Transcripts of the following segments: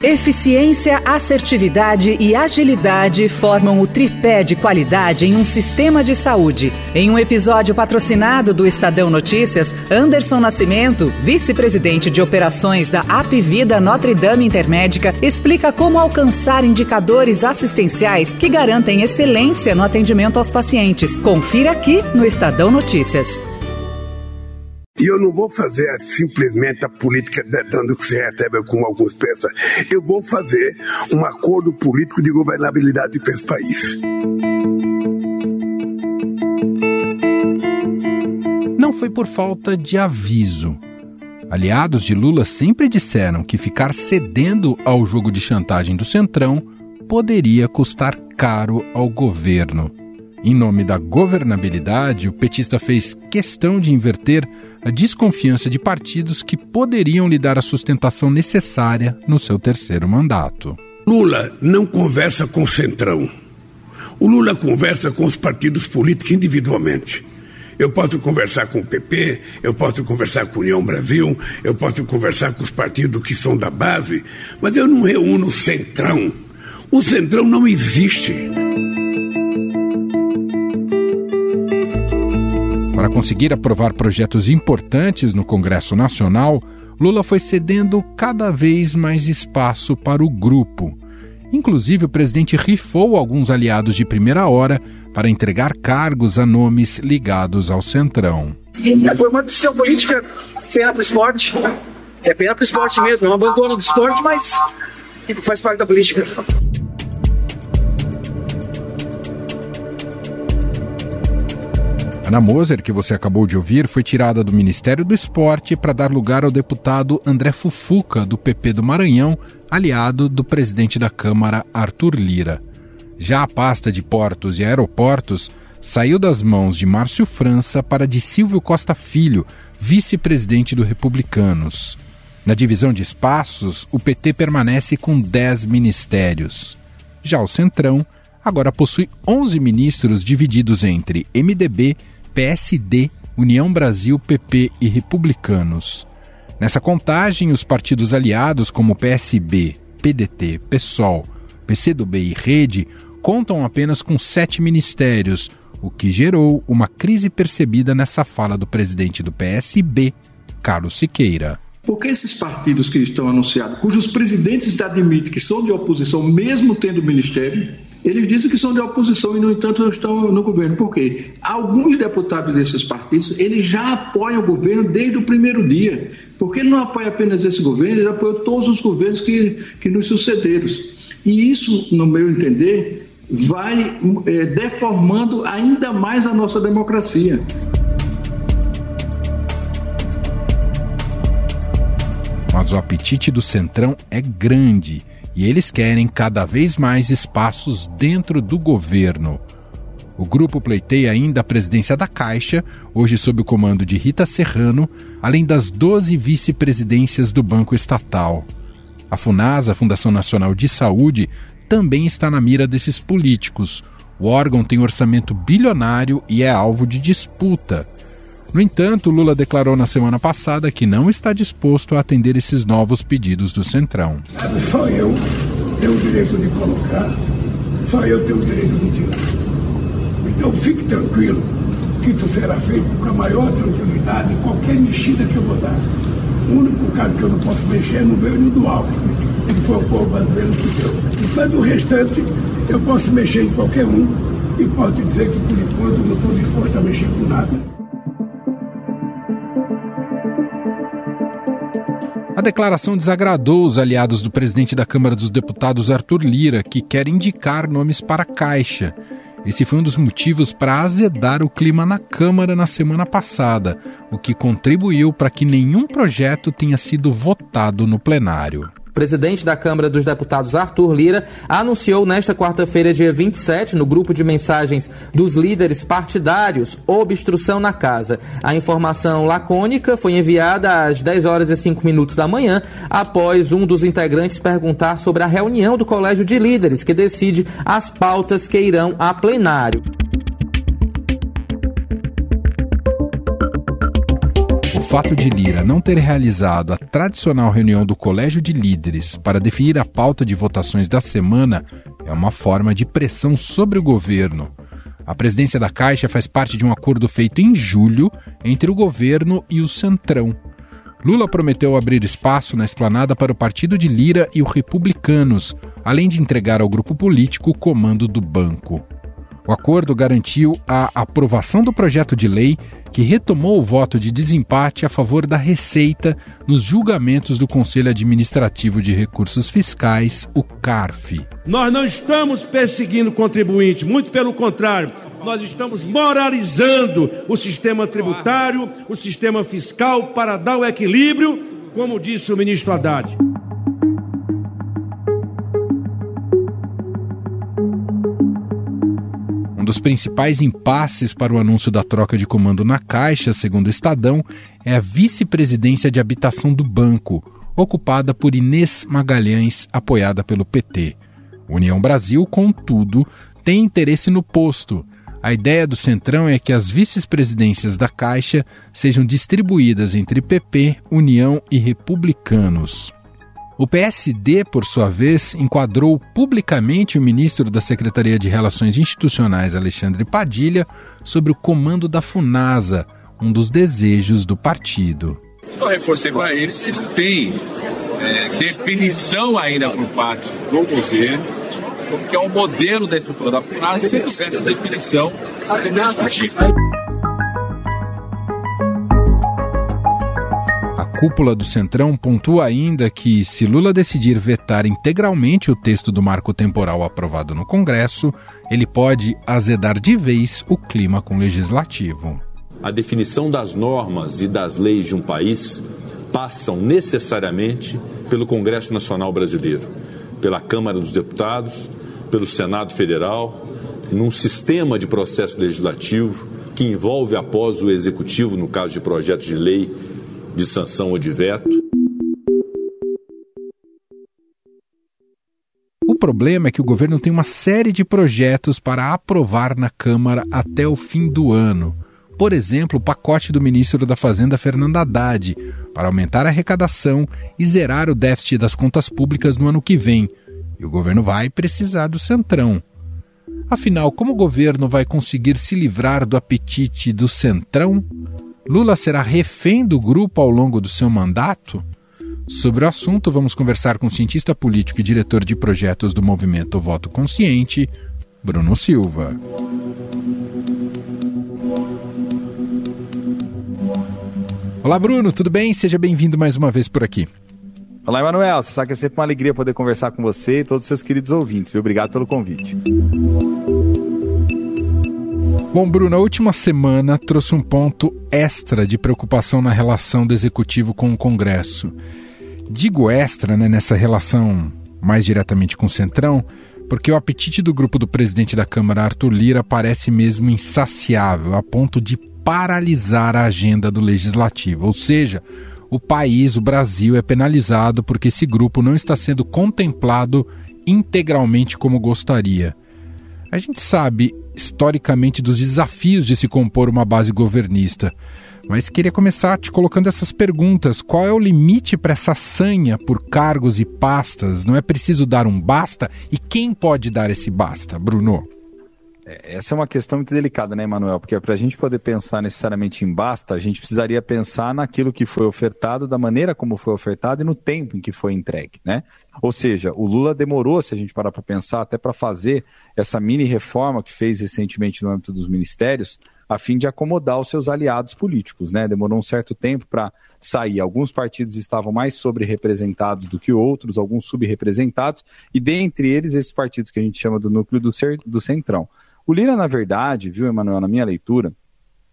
Eficiência, assertividade e agilidade formam o tripé de qualidade em um sistema de saúde. Em um episódio patrocinado do Estadão Notícias, Anderson Nascimento, vice-presidente de operações da Apvida Notre Dame Intermédica, explica como alcançar indicadores assistenciais que garantem excelência no atendimento aos pacientes. Confira aqui no Estadão Notícias. E eu não vou fazer simplesmente a política dando o que se recebe, como alguns pensam. Eu vou fazer um acordo político de governabilidade para esse país. Não foi por falta de aviso. Aliados de Lula sempre disseram que ficar cedendo ao jogo de chantagem do Centrão poderia custar caro ao governo. Em nome da governabilidade, o petista fez questão de inverter a desconfiança de partidos que poderiam lhe dar a sustentação necessária no seu terceiro mandato. Lula não conversa com o Centrão. O Lula conversa com os partidos políticos individualmente. Eu posso conversar com o PP, eu posso conversar com a União Brasil, eu posso conversar com os partidos que são da base, mas eu não reúno o Centrão. O Centrão não existe. Para conseguir aprovar projetos importantes no Congresso Nacional, Lula foi cedendo cada vez mais espaço para o grupo. Inclusive, o presidente rifou alguns aliados de primeira hora para entregar cargos a nomes ligados ao Centrão. Foi uma decisão política, pena para o esporte. É pena para o esporte mesmo, é um abandono do esporte, mas faz parte da política. Ana Moser, que você acabou de ouvir, foi tirada do Ministério do Esporte para dar lugar ao deputado André Fufuca, do PP do Maranhão, aliado do presidente da Câmara, Arthur Lira. Já a pasta de portos e aeroportos saiu das mãos de Márcio França para de Silvio Costa Filho, vice-presidente do Republicanos. Na divisão de espaços, o PT permanece com 10 ministérios. Já o Centrão agora possui 11 ministros divididos entre MDB, PSD, União Brasil, PP e Republicanos. Nessa contagem, os partidos aliados como PSB, PDT, PSOL, PCdoB e Rede contam apenas com sete ministérios, o que gerou uma crise percebida nessa fala do presidente do PSB, Carlos Siqueira. Porque esses partidos que estão anunciados, cujos presidentes admitem que são de oposição, mesmo tendo ministério, eles dizem que são de oposição e, no entanto, não estão no governo. Por quê? Alguns deputados desses partidos, eles já apoiam o governo desde o primeiro dia. Porque ele não apoia apenas esse governo, ele apoia todos os governos que, que nos sucederam. E isso, no meu entender, vai é, deformando ainda mais a nossa democracia. Mas o apetite do Centrão é grande e eles querem cada vez mais espaços dentro do governo. O grupo pleiteia ainda a presidência da Caixa, hoje sob o comando de Rita Serrano, além das 12 vice-presidências do Banco Estatal. A FUNASA, Fundação Nacional de Saúde, também está na mira desses políticos. O órgão tem orçamento bilionário e é alvo de disputa. No entanto, Lula declarou na semana passada que não está disposto a atender esses novos pedidos do Centrão. Só eu tenho o direito de colocar, só eu tenho o direito de tirar. Então fique tranquilo que isso será feito com a maior tranquilidade, qualquer mexida que eu vou dar. O único cara que eu não posso mexer é no meu e no do Alckmin, que foi o povo brasileiro que deu. Mas do restante, eu posso mexer em qualquer um e posso dizer que por enquanto não estou disposto a mexer com nada. A declaração desagradou os aliados do presidente da Câmara dos Deputados, Arthur Lira, que quer indicar nomes para a Caixa. Esse foi um dos motivos para azedar o clima na Câmara na semana passada, o que contribuiu para que nenhum projeto tenha sido votado no plenário presidente da Câmara dos Deputados, Arthur Lira, anunciou nesta quarta-feira, dia 27, no grupo de mensagens dos líderes partidários, obstrução na casa. A informação lacônica foi enviada às 10 horas e 5 minutos da manhã, após um dos integrantes perguntar sobre a reunião do Colégio de Líderes, que decide as pautas que irão a plenário. Fato de Lira não ter realizado a tradicional reunião do Colégio de Líderes para definir a pauta de votações da semana é uma forma de pressão sobre o governo. A presidência da Caixa faz parte de um acordo feito em julho entre o governo e o Centrão. Lula prometeu abrir espaço na esplanada para o partido de Lira e os republicanos, além de entregar ao grupo político o comando do banco. O acordo garantiu a aprovação do projeto de lei que retomou o voto de desempate a favor da Receita nos julgamentos do Conselho Administrativo de Recursos Fiscais, o CARF. Nós não estamos perseguindo contribuinte, muito pelo contrário, nós estamos moralizando o sistema tributário, o sistema fiscal para dar o equilíbrio, como disse o ministro Haddad. Dos principais impasses para o anúncio da troca de comando na Caixa, segundo o Estadão, é a vice-presidência de habitação do banco, ocupada por Inês Magalhães, apoiada pelo PT. União Brasil, contudo, tem interesse no posto. A ideia do Centrão é que as vice-presidências da Caixa sejam distribuídas entre PP, União e Republicanos. O PSD, por sua vez, enquadrou publicamente o ministro da Secretaria de Relações Institucionais, Alexandre Padilha, sobre o comando da FUNASA, um dos desejos do partido. Eu reforcei para eles que não tem é, definição ainda por parte do governo, porque é o modelo da estrutura da FUNASA, se tivesse definição, discutir. Cúpula do Centrão pontua ainda que, se Lula decidir vetar integralmente o texto do marco temporal aprovado no Congresso, ele pode azedar de vez o clima com o legislativo. A definição das normas e das leis de um país passam necessariamente pelo Congresso Nacional Brasileiro, pela Câmara dos Deputados, pelo Senado Federal, num sistema de processo legislativo que envolve após o executivo, no caso de projetos de lei de sanção ou de veto. O problema é que o governo tem uma série de projetos para aprovar na Câmara até o fim do ano. Por exemplo, o pacote do ministro da Fazenda, Fernando Haddad, para aumentar a arrecadação e zerar o déficit das contas públicas no ano que vem. E o governo vai precisar do centrão. Afinal, como o governo vai conseguir se livrar do apetite do centrão? Lula será refém do grupo ao longo do seu mandato? Sobre o assunto, vamos conversar com o cientista político e diretor de projetos do movimento Voto Consciente, Bruno Silva. Olá, Bruno, tudo bem? Seja bem-vindo mais uma vez por aqui. Olá, Emanuel. Você sabe que é sempre uma alegria poder conversar com você e todos os seus queridos ouvintes. Obrigado pelo convite. Bom, Bruno, a última semana trouxe um ponto extra de preocupação na relação do executivo com o Congresso. Digo extra né, nessa relação mais diretamente com o Centrão, porque o apetite do grupo do presidente da Câmara, Arthur Lira, parece mesmo insaciável, a ponto de paralisar a agenda do legislativo. Ou seja, o país, o Brasil, é penalizado porque esse grupo não está sendo contemplado integralmente como gostaria. A gente sabe historicamente dos desafios de se compor uma base governista, mas queria começar te colocando essas perguntas. Qual é o limite para essa sanha por cargos e pastas? Não é preciso dar um basta? E quem pode dar esse basta, Bruno? É, essa é uma questão muito delicada, né, Emanuel? Porque para a gente poder pensar necessariamente em basta, a gente precisaria pensar naquilo que foi ofertado, da maneira como foi ofertado e no tempo em que foi entregue, né? Ou seja, o Lula demorou, se a gente parar para pensar, até para fazer essa mini reforma que fez recentemente no âmbito dos ministérios, a fim de acomodar os seus aliados políticos, né? Demorou um certo tempo para sair. Alguns partidos estavam mais sobre-representados do que outros, alguns subrepresentados, e dentre eles esses partidos que a gente chama do núcleo do, do centrão. O Lira, na verdade, viu, Emanuel, na minha leitura,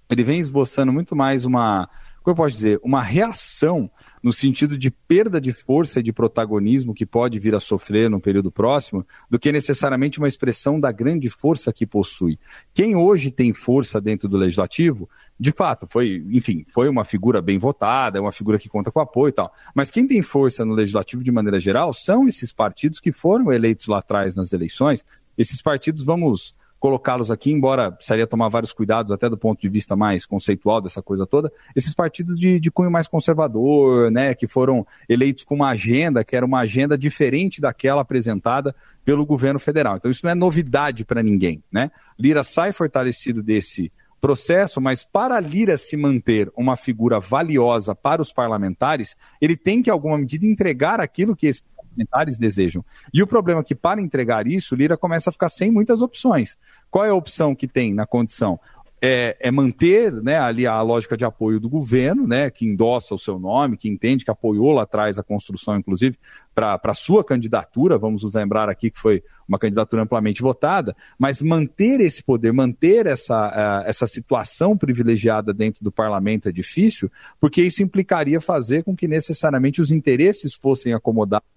ele vem esboçando muito mais uma, como eu posso dizer, uma reação no sentido de perda de força e de protagonismo que pode vir a sofrer no período próximo, do que necessariamente uma expressão da grande força que possui. Quem hoje tem força dentro do legislativo, de fato, foi, enfim, foi uma figura bem votada, é uma figura que conta com apoio e tal. Mas quem tem força no legislativo de maneira geral são esses partidos que foram eleitos lá atrás nas eleições. Esses partidos, vamos colocá-los aqui, embora precisaria tomar vários cuidados, até do ponto de vista mais conceitual dessa coisa toda, esses partidos de, de cunho mais conservador, né, que foram eleitos com uma agenda que era uma agenda diferente daquela apresentada pelo governo federal. Então, isso não é novidade para ninguém. Né? Lira sai fortalecido desse processo, mas para Lira se manter uma figura valiosa para os parlamentares, ele tem que, em alguma medida, entregar aquilo que esses parlamentares desejam. E o problema é que, para entregar isso, Lira começa a ficar sem muitas opções. Qual é a opção que tem na condição? é, é, manter né, ali a lógica de apoio do governo, né, que endossa o seu nome, que entende que apoiou lá atrás a construção, inclusive, para a sua candidatura, vamos nos lembrar aqui que foi uma candidatura amplamente votada, mas manter esse poder, manter essa, uh, essa situação privilegiada dentro do parlamento é difícil, porque isso implicaria fazer com que necessariamente os interesses fossem acomodados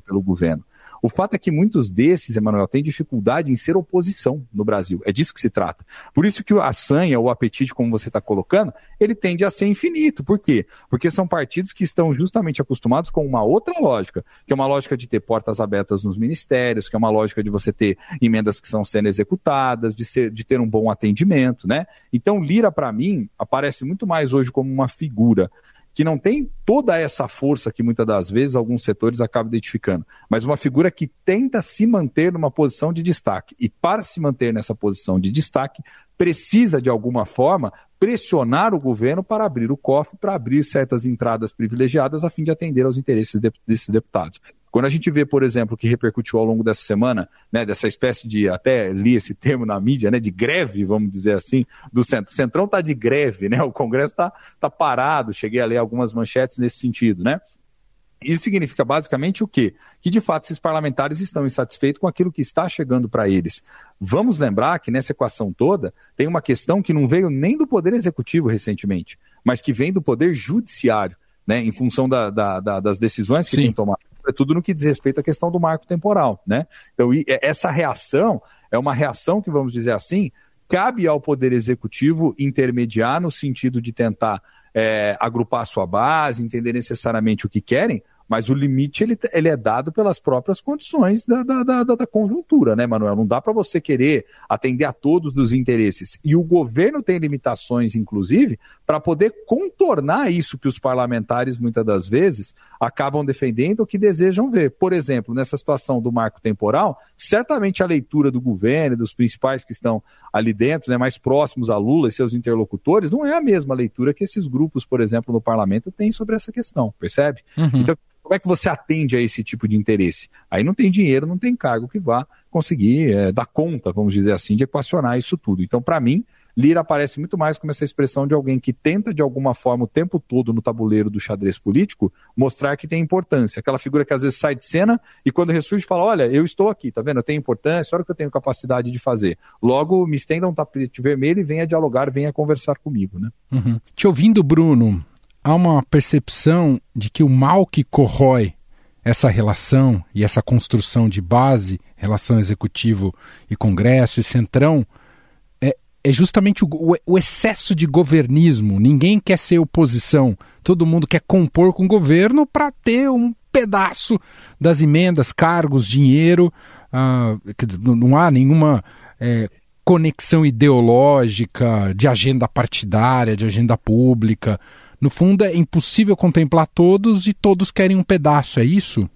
pelo governo. O fato é que muitos desses, Emanuel, têm dificuldade em ser oposição no Brasil. É disso que se trata. Por isso que a sanha, o apetite, como você está colocando, ele tende a ser infinito. Por quê? Porque são partidos que estão justamente acostumados com uma outra lógica, que é uma lógica de ter portas abertas nos ministérios, que é uma lógica de você ter emendas que estão sendo executadas, de, ser, de ter um bom atendimento, né? Então, Lira, para mim, aparece muito mais hoje como uma figura que não tem toda essa força que muitas das vezes alguns setores acabam identificando, mas uma figura que tenta se manter numa posição de destaque. E para se manter nessa posição de destaque, precisa, de alguma forma, pressionar o governo para abrir o cofre, para abrir certas entradas privilegiadas a fim de atender aos interesses desses deputados. Quando a gente vê, por exemplo, que repercutiu ao longo dessa semana, né, dessa espécie de, até li esse termo na mídia, né, de greve, vamos dizer assim, do Centro. O Centrão está de greve, né, o Congresso está tá parado, cheguei a ler algumas manchetes nesse sentido, né. Isso significa basicamente o quê? Que de fato esses parlamentares estão insatisfeitos com aquilo que está chegando para eles. Vamos lembrar que nessa equação toda tem uma questão que não veio nem do Poder Executivo recentemente, mas que vem do Poder Judiciário, né, em função da, da, da, das decisões que Sim. tem tomado sobretudo no que diz respeito à questão do marco temporal, né? Então, essa reação é uma reação que, vamos dizer assim, cabe ao Poder Executivo intermediar no sentido de tentar é, agrupar sua base, entender necessariamente o que querem, mas o limite ele, ele é dado pelas próprias condições da, da, da, da conjuntura, né, Manuel? Não dá para você querer atender a todos os interesses. E o governo tem limitações, inclusive, para poder contornar isso que os parlamentares, muitas das vezes, acabam defendendo ou que desejam ver. Por exemplo, nessa situação do marco temporal, certamente a leitura do governo e dos principais que estão ali dentro, né, mais próximos a Lula e seus interlocutores, não é a mesma leitura que esses grupos, por exemplo, no parlamento têm sobre essa questão, percebe? Uhum. Então, como é que você atende a esse tipo de interesse? Aí não tem dinheiro, não tem cargo que vá conseguir é, dar conta, vamos dizer assim, de equacionar isso tudo. Então, para mim, Lira aparece muito mais como essa expressão de alguém que tenta, de alguma forma, o tempo todo no tabuleiro do xadrez político, mostrar que tem importância. Aquela figura que às vezes sai de cena e quando ressurge fala: Olha, eu estou aqui, tá vendo? Eu tenho importância, olha o que eu tenho capacidade de fazer. Logo, me estenda um tapete vermelho e venha dialogar, venha conversar comigo. Né? Uhum. Te ouvindo, Bruno, há uma percepção de que o mal que corrói essa relação e essa construção de base, relação executivo e Congresso e Centrão, é, é justamente o, o, excesso de governismo. Ninguém quer ser oposição, todo mundo quer compor com o governo para ter um pedaço das emendas, cargos, dinheiro. Ah, não há nenhuma é, conexão ideológica, de agenda partidária, de agenda pública. No fundo, é impossível contemplar todos e todos querem um pedaço, é isso?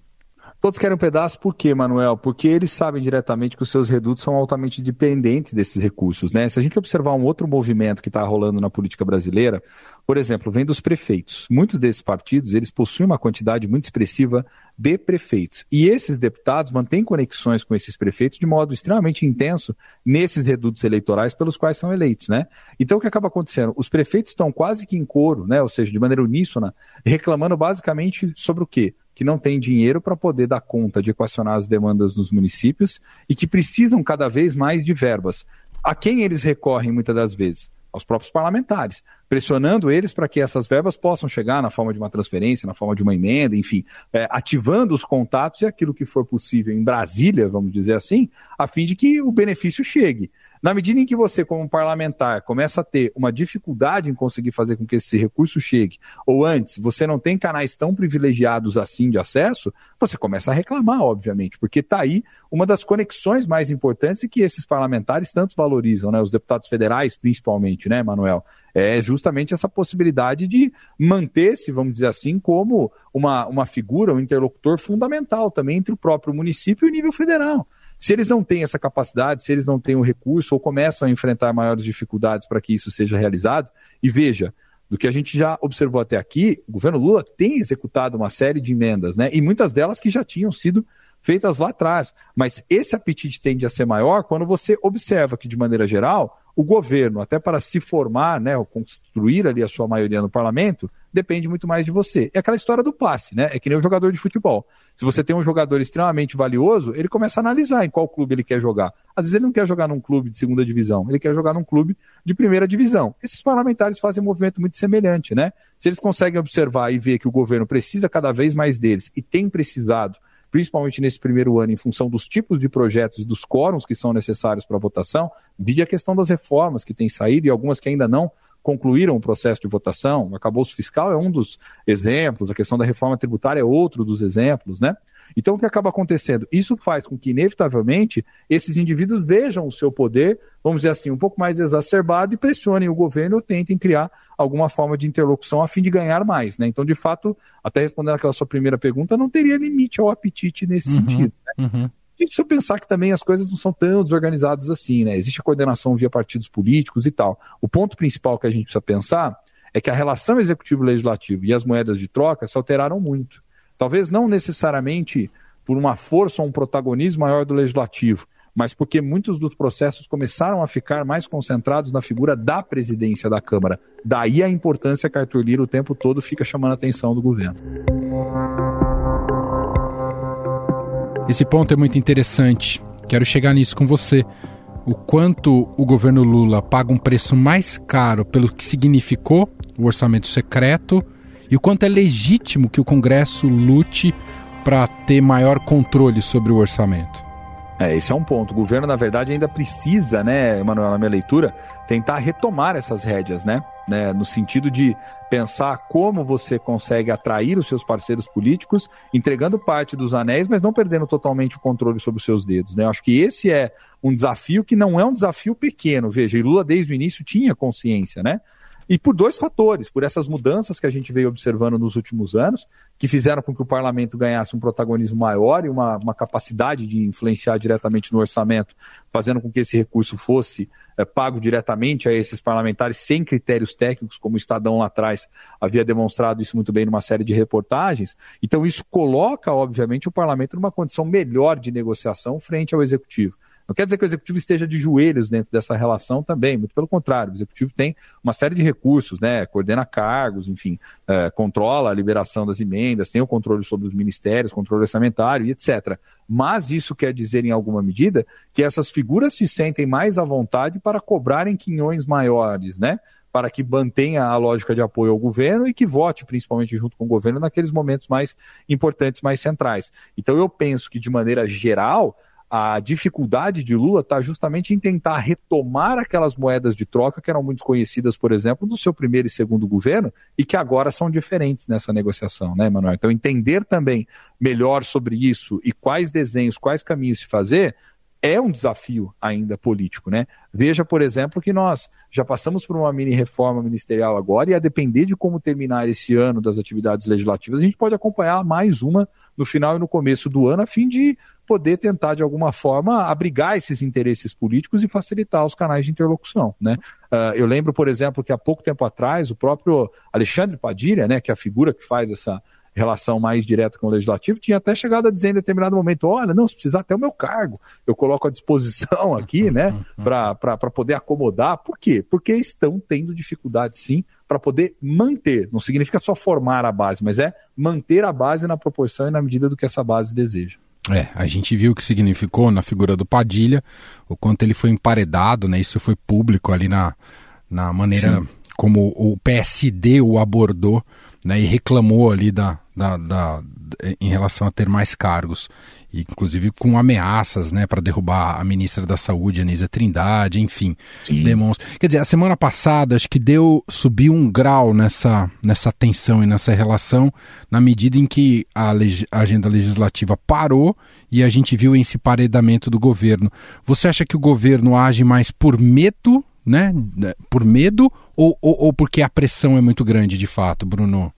Todos querem um pedaço, por quê, Manuel? Porque eles sabem diretamente que os seus redutos são altamente dependentes desses recursos, né? Se a gente observar um outro movimento que está rolando na política brasileira, por exemplo, vem dos prefeitos. Muitos desses partidos, eles possuem uma quantidade muito expressiva de prefeitos. E esses deputados mantêm conexões com esses prefeitos de modo extremamente intenso nesses redutos eleitorais pelos quais são eleitos, né? Então o que acaba acontecendo? Os prefeitos estão quase que em coro, né? Ou seja, de maneira uníssona, reclamando basicamente sobre o quê? Que não tem dinheiro para poder dar conta de equacionar as demandas dos municípios e que precisam cada vez mais de verbas. A quem eles recorrem muitas das vezes? aos próprios parlamentares, pressionando eles para que essas verbas possam chegar na forma de uma transferência, na forma de uma emenda, enfim, é, ativando os contatos e aquilo que for possível em Brasília, vamos dizer assim, a fim de que o benefício chegue. Na medida em que você, como parlamentar, começa a ter uma dificuldade em conseguir fazer com que esse recurso chegue, ou antes, você não tem canais tão privilegiados assim de acesso, você começa a reclamar, obviamente, porque está aí uma das conexões mais importantes e que esses parlamentares tanto valorizam, né? Os deputados federais, principalmente, né, Manuel? É justamente essa possibilidade de manter-se, vamos dizer assim, como uma, uma figura, um interlocutor fundamental também entre o próprio município e o nível federal. Se eles não têm essa capacidade, se eles não têm o recurso ou começam a enfrentar maiores dificuldades para que isso seja realizado, e veja, do que a gente já observou até aqui, o governo Lula tem executado uma série de emendas, né? E muitas delas que já tinham sido feitas lá atrás. Mas esse apetite tende a ser maior quando você observa que, de maneira geral, o governo, até para se formar, né, ou construir ali a sua maioria no parlamento, depende muito mais de você. É aquela história do passe, né? É que nem o jogador de futebol. Se você tem um jogador extremamente valioso, ele começa a analisar em qual clube ele quer jogar. Às vezes ele não quer jogar num clube de segunda divisão, ele quer jogar num clube de primeira divisão. Esses parlamentares fazem um movimento muito semelhante, né? Se eles conseguem observar e ver que o governo precisa cada vez mais deles e tem precisado principalmente nesse primeiro ano, em função dos tipos de projetos e dos quóruns que são necessários para a votação, vi a questão das reformas que têm saído e algumas que ainda não concluíram o processo de votação. O acabouço fiscal é um dos exemplos, a questão da reforma tributária é outro dos exemplos, né? Então, o que acaba acontecendo? Isso faz com que, inevitavelmente, esses indivíduos vejam o seu poder, vamos dizer assim, um pouco mais exacerbado e pressionem o governo ou tentem criar alguma forma de interlocução a fim de ganhar mais. Né? Então, de fato, até respondendo aquela sua primeira pergunta, não teria limite ao apetite nesse uhum, sentido. Né? Uhum. E se eu pensar que também as coisas não são tão desorganizadas assim, né? Existe a coordenação via partidos políticos e tal. O ponto principal que a gente precisa pensar é que a relação executivo-legislativo e as moedas de troca se alteraram muito. Talvez não necessariamente por uma força ou um protagonismo maior do legislativo, mas porque muitos dos processos começaram a ficar mais concentrados na figura da presidência da Câmara. Daí a importância que Arthur Lira o tempo todo fica chamando a atenção do governo. Esse ponto é muito interessante. Quero chegar nisso com você. O quanto o governo Lula paga um preço mais caro pelo que significou o orçamento secreto e o quanto é legítimo que o Congresso lute para ter maior controle sobre o orçamento. É, esse é um ponto. O governo, na verdade, ainda precisa, né, Emanuel, na minha leitura, tentar retomar essas rédeas, né? né? No sentido de pensar como você consegue atrair os seus parceiros políticos, entregando parte dos anéis, mas não perdendo totalmente o controle sobre os seus dedos, né? Eu acho que esse é um desafio que não é um desafio pequeno. Veja, e Lula desde o início tinha consciência, né? E por dois fatores, por essas mudanças que a gente veio observando nos últimos anos, que fizeram com que o parlamento ganhasse um protagonismo maior e uma, uma capacidade de influenciar diretamente no orçamento, fazendo com que esse recurso fosse é, pago diretamente a esses parlamentares sem critérios técnicos, como o Estadão lá atrás havia demonstrado isso muito bem numa série de reportagens. Então, isso coloca, obviamente, o parlamento numa condição melhor de negociação frente ao executivo. Não quer dizer que o executivo esteja de joelhos dentro dessa relação também, muito pelo contrário. O executivo tem uma série de recursos, né? Coordena cargos, enfim, é, controla a liberação das emendas, tem o controle sobre os ministérios, controle orçamentário e etc. Mas isso quer dizer, em alguma medida, que essas figuras se sentem mais à vontade para cobrarem quinhões maiores, né? para que mantenha a lógica de apoio ao governo e que vote, principalmente junto com o governo, naqueles momentos mais importantes, mais centrais. Então, eu penso que, de maneira geral, a dificuldade de Lula está justamente em tentar retomar aquelas moedas de troca que eram muito conhecidas, por exemplo, do seu primeiro e segundo governo e que agora são diferentes nessa negociação, né, Manuel? Então, entender também melhor sobre isso e quais desenhos, quais caminhos se fazer, é um desafio ainda político, né? Veja, por exemplo, que nós já passamos por uma mini reforma ministerial agora e a depender de como terminar esse ano das atividades legislativas, a gente pode acompanhar mais uma no final e no começo do ano a fim de poder tentar de alguma forma abrigar esses interesses políticos e facilitar os canais de interlocução, né? Uh, eu lembro, por exemplo, que há pouco tempo atrás o próprio Alexandre Padilha, né, que é a figura que faz essa relação mais direta com o legislativo, tinha até chegado a dizer em determinado momento: olha, não, se precisar até o meu cargo, eu coloco à disposição aqui, né, para poder acomodar. Por quê? Porque estão tendo dificuldade, sim, para poder manter. Não significa só formar a base, mas é manter a base na proporção e na medida do que essa base deseja. É, a gente viu o que significou na figura do Padilha, o quanto ele foi emparedado, né? Isso foi público ali na, na maneira Sim. como o PSD o abordou né, e reclamou ali da, da, da, em relação a ter mais cargos. Inclusive com ameaças, né, para derrubar a ministra da Saúde, Anísia Trindade, enfim, demonstra. Quer dizer, a semana passada acho que deu subiu um grau nessa nessa tensão e nessa relação, na medida em que a, leg a agenda legislativa parou e a gente viu esse paredamento do governo. Você acha que o governo age mais por medo, né, por medo ou, ou, ou porque a pressão é muito grande, de fato, Bruno?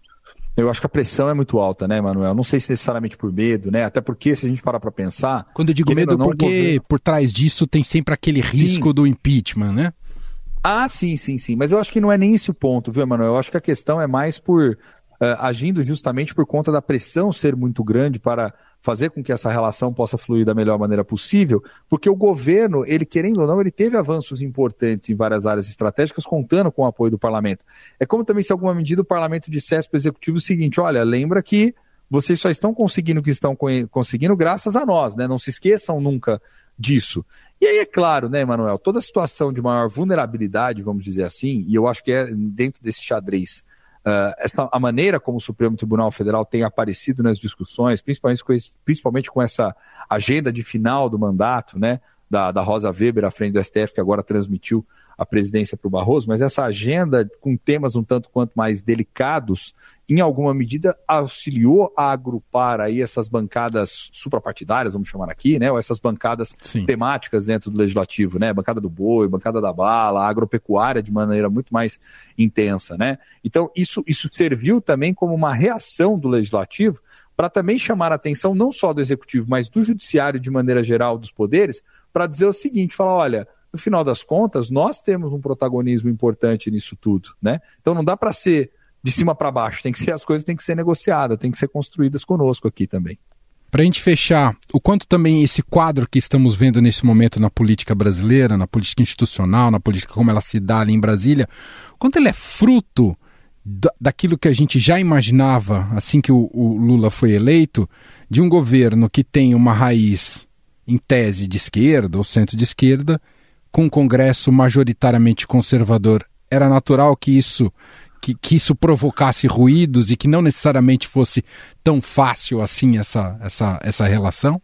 Eu acho que a pressão é muito alta, né, Manuel? Não sei se necessariamente por medo, né? Até porque, se a gente parar para pensar. Quando eu digo medo, não, porque governo... por trás disso tem sempre aquele risco sim. do impeachment, né? Ah, sim, sim, sim. Mas eu acho que não é nem esse o ponto, viu, Manuel? Eu acho que a questão é mais por. Uh, agindo justamente por conta da pressão ser muito grande para fazer com que essa relação possa fluir da melhor maneira possível, porque o governo, ele querendo ou não, ele teve avanços importantes em várias áreas estratégicas, contando com o apoio do parlamento. É como também se alguma medida o parlamento dissesse para o executivo o seguinte: olha, lembra que vocês só estão conseguindo o que estão conseguindo graças a nós, né? Não se esqueçam nunca disso. E aí, é claro, né, Manuel, toda situação de maior vulnerabilidade, vamos dizer assim, e eu acho que é dentro desse xadrez Uh, essa, a maneira como o Supremo Tribunal Federal tem aparecido nas discussões, principalmente com, esse, principalmente com essa agenda de final do mandato, né, da, da Rosa Weber à frente do STF, que agora transmitiu a presidência para o Barroso, mas essa agenda com temas um tanto quanto mais delicados, em alguma medida auxiliou a agrupar aí essas bancadas suprapartidárias, vamos chamar aqui, né, ou essas bancadas Sim. temáticas dentro do legislativo, né, bancada do boi, bancada da bala, agropecuária de maneira muito mais intensa, né? Então isso isso serviu também como uma reação do legislativo para também chamar a atenção não só do executivo, mas do judiciário de maneira geral dos poderes, para dizer o seguinte, falar, olha, no final das contas, nós temos um protagonismo importante nisso tudo, né? Então não dá para ser de cima para baixo, tem que ser as coisas têm que ser negociadas, têm que ser construídas conosco aqui também. Para a gente fechar, o quanto também esse quadro que estamos vendo nesse momento na política brasileira, na política institucional, na política como ela se dá ali em Brasília, quanto ele é fruto daquilo que a gente já imaginava assim que o, o Lula foi eleito, de um governo que tem uma raiz em tese de esquerda ou centro de esquerda, com um Congresso majoritariamente conservador, era natural que isso que, que, isso provocasse ruídos e que não necessariamente fosse tão fácil assim essa, essa, essa relação?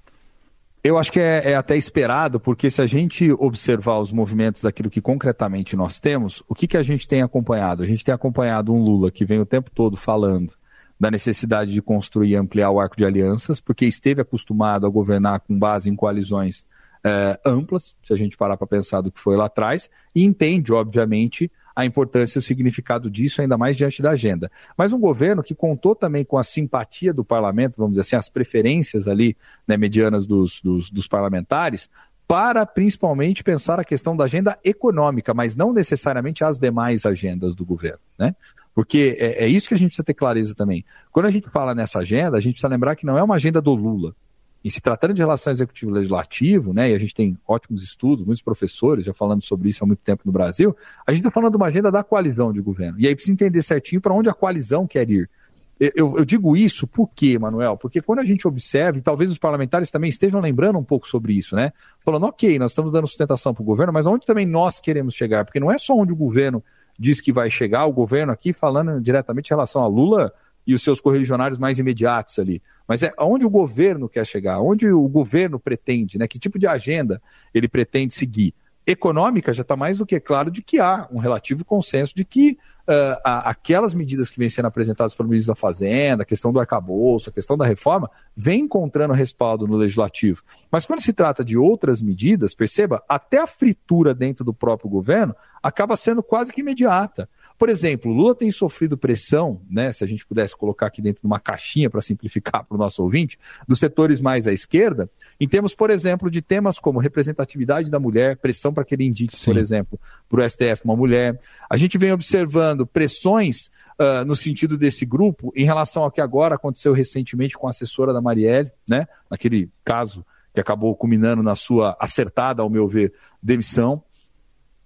Eu acho que é, é, até esperado, porque se a gente observar os movimentos daquilo que concretamente nós temos, o que, que a gente tem acompanhado? A gente tem acompanhado um Lula que vem o tempo todo falando da necessidade de construir e ampliar o arco de alianças, porque esteve acostumado a governar com base em coalizões é, amplas, se a gente parar para pensar do que foi lá atrás, e entende, obviamente, a importância e o significado disso, ainda mais diante da agenda. Mas um governo que contou também com a simpatia do parlamento, vamos dizer assim, as preferências ali né, medianas dos, dos, dos parlamentares, para principalmente pensar a questão da agenda econômica, mas não necessariamente as demais agendas do governo, né? Porque é, é, isso que a gente precisa ter clareza também. Quando a gente fala nessa agenda, a gente precisa lembrar que não é uma agenda do Lula. E se tratando de relação executivo-legislativo, né, e a gente tem ótimos estudos, muitos professores já falando sobre isso há muito tempo no Brasil, a gente está falando de uma agenda da coalizão de governo. E aí precisa entender certinho para onde a coalizão quer ir. Eu, eu, digo isso por quê, Manuel? Porque quando a gente observa, e talvez os parlamentares também estejam lembrando um pouco sobre isso, né? Falando, ok, nós estamos dando sustentação para o governo, mas aonde também nós queremos chegar? Porque não é só onde o governo diz que vai chegar, o governo aqui falando diretamente em relação a Lula e os seus correligionários mais imediatos ali. Mas é aonde o governo quer chegar, onde o governo pretende, né? Que tipo de agenda ele pretende seguir. Econômica já está mais do que claro de que há um relativo consenso de que uh, aquelas medidas que vêm sendo apresentadas pelo ministro da Fazenda, a questão do arcabouço, a questão da reforma, vem encontrando respaldo no legislativo. Mas quando se trata de outras medidas, perceba, até a fritura dentro do próprio governo acaba sendo quase que imediata. Por exemplo, Lula tem sofrido pressão, né, se a gente pudesse colocar aqui dentro de uma caixinha para simplificar para o nosso ouvinte, dos setores mais à esquerda, em termos, por exemplo, de temas como representatividade da mulher, pressão para que ele indique, Sim. por exemplo, para o STF uma mulher. A gente vem observando pressões uh, no sentido desse grupo em relação ao que agora aconteceu recentemente com a assessora da Marielle, né, naquele caso que acabou culminando na sua acertada, ao meu ver, demissão.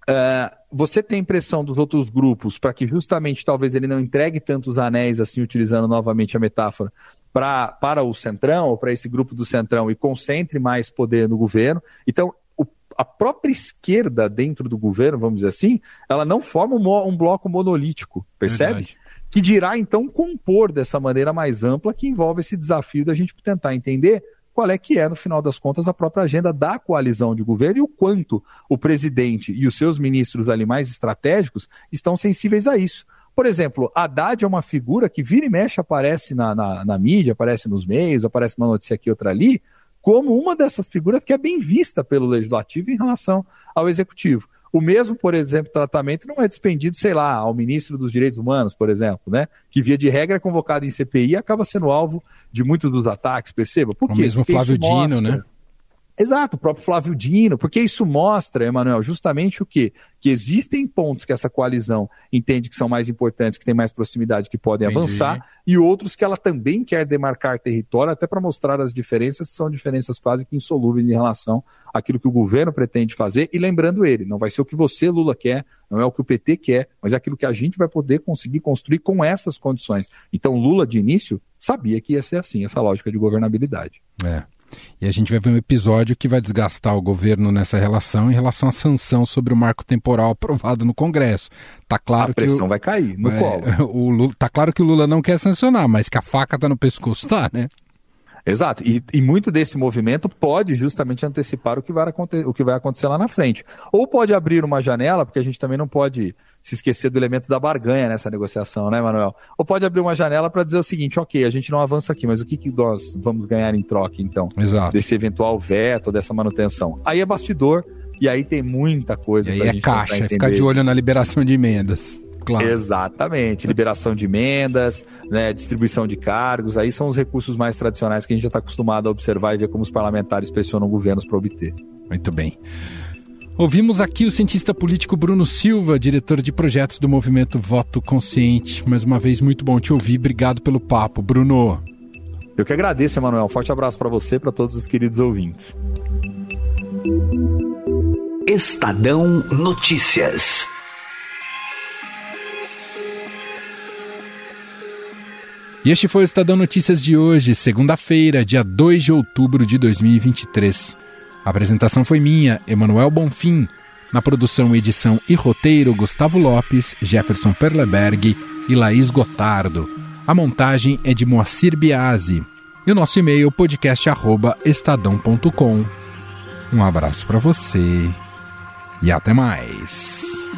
Uh, você tem pressão dos outros grupos para que justamente talvez ele não entregue tantos anéis, assim, utilizando novamente a metáfora, pra, para o Centrão, ou para esse grupo do Centrão, e concentre mais poder no governo. Então, o, a própria esquerda dentro do governo, vamos dizer assim, ela não forma um, um bloco monolítico, percebe? Verdade. Que dirá, então, compor dessa maneira mais ampla que envolve esse desafio da gente tentar entender qual é que é, no final das contas, a própria agenda da coalizão de governo e o quanto o presidente e os seus ministros ali mais estratégicos estão sensíveis a isso. Por exemplo, Haddad é uma figura que vira e mexe, aparece na, na, na mídia, aparece nos meios, aparece uma notícia aqui, outra ali, como uma dessas figuras que é bem vista pelo legislativo em relação ao executivo. O mesmo, por exemplo, tratamento não é despendido, sei lá, ao ministro dos Direitos Humanos, por exemplo, né? Que via de regra é convocado em CPI e acaba sendo alvo de muitos dos ataques, perceba? Por quê? O mesmo Porque Flávio Dino, né? Exato, o próprio Flávio Dino, porque isso mostra, Emanuel, justamente o quê? Que existem pontos que essa coalizão entende que são mais importantes, que tem mais proximidade, que podem Entendi. avançar, e outros que ela também quer demarcar território, até para mostrar as diferenças, que são diferenças quase que insolúveis em relação àquilo que o governo pretende fazer. E lembrando ele, não vai ser o que você, Lula, quer, não é o que o PT quer, mas é aquilo que a gente vai poder conseguir construir com essas condições. Então, Lula, de início, sabia que ia ser assim, essa lógica de governabilidade. É. E a gente vai ver um episódio que vai desgastar o governo nessa relação em relação à sanção sobre o marco temporal aprovado no Congresso. Tá claro a pressão que o, vai cair no é, colo. O Lula, tá claro que o Lula não quer sancionar, mas que a faca tá no pescoço, tá, né? Exato. E, e, muito desse movimento pode justamente antecipar o que, vai o que vai acontecer lá na frente. Ou pode abrir uma janela, porque a gente também não pode se esquecer do elemento da barganha nessa negociação, né, Manuel? Ou pode abrir uma janela para dizer o seguinte: ok, a gente não avança aqui, mas o que, que nós vamos ganhar em troca, então? Exato. Desse eventual veto, dessa manutenção. Aí é bastidor e aí tem muita coisa. E aí é caixa, ficar de olho na liberação de emendas. Claro. Exatamente. Liberação de emendas, né, distribuição de cargos, aí são os recursos mais tradicionais que a gente já está acostumado a observar e ver como os parlamentares pressionam governos para obter. Muito bem. Ouvimos aqui o cientista político Bruno Silva, diretor de projetos do movimento Voto Consciente. Mais uma vez, muito bom te ouvir. Obrigado pelo papo, Bruno. Eu que agradeço, Emanuel. Um forte abraço para você e para todos os queridos ouvintes. Estadão Notícias. E este foi o Estadão Notícias de hoje, segunda-feira, dia 2 de outubro de 2023. A apresentação foi minha, Emanuel Bonfim. Na produção, edição e roteiro, Gustavo Lopes, Jefferson Perleberg e Laís Gotardo. A montagem é de Moacir Biasi. E o nosso e-mail podcast@estadão.com. Um abraço para você e até mais.